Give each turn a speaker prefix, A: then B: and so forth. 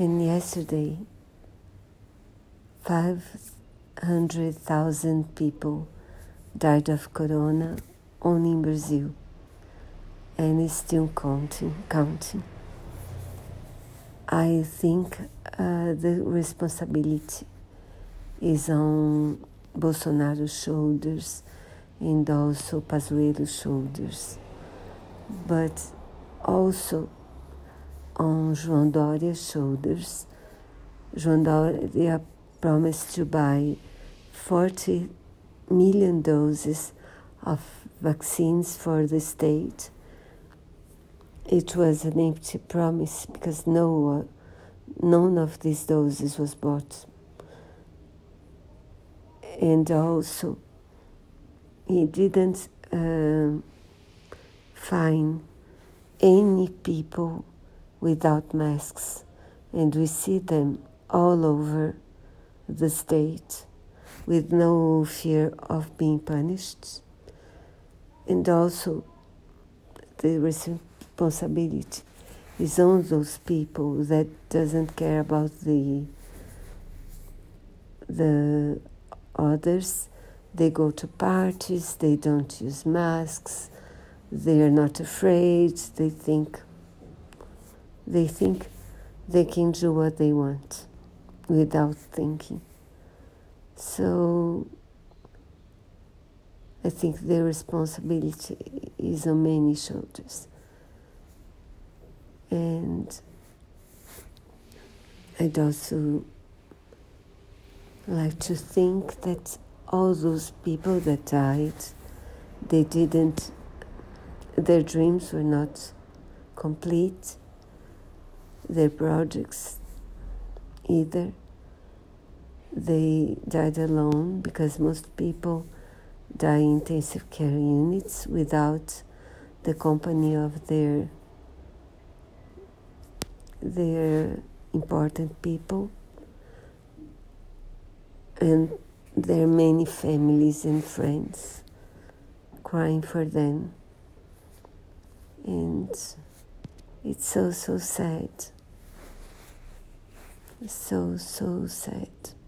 A: And yesterday, 500,000 people died of corona only in Brazil. And it's still counting, counting. I think uh, the responsibility is on Bolsonaro's shoulders and also Pazuello's shoulders, but also on João Doria's shoulders. João Doria promised to buy 40 million doses of vaccines for the state. It was an empty promise because no, none of these doses was bought. And also, he didn't uh, find any people without masks, and we see them all over the state with no fear of being punished. And also, the responsibility is on those people that doesn't care about the the others they go to parties, they don't use masks, they are not afraid, they think they think they can do what they want without thinking. So I think the responsibility is on many shoulders. And I'd also like to think that all those people that died, they didn't, their dreams were not complete, their projects either. They died alone because most people die in intensive care units without the company of their their important people and there are many families and friends crying for them. And it's so, so sad. So, so sad.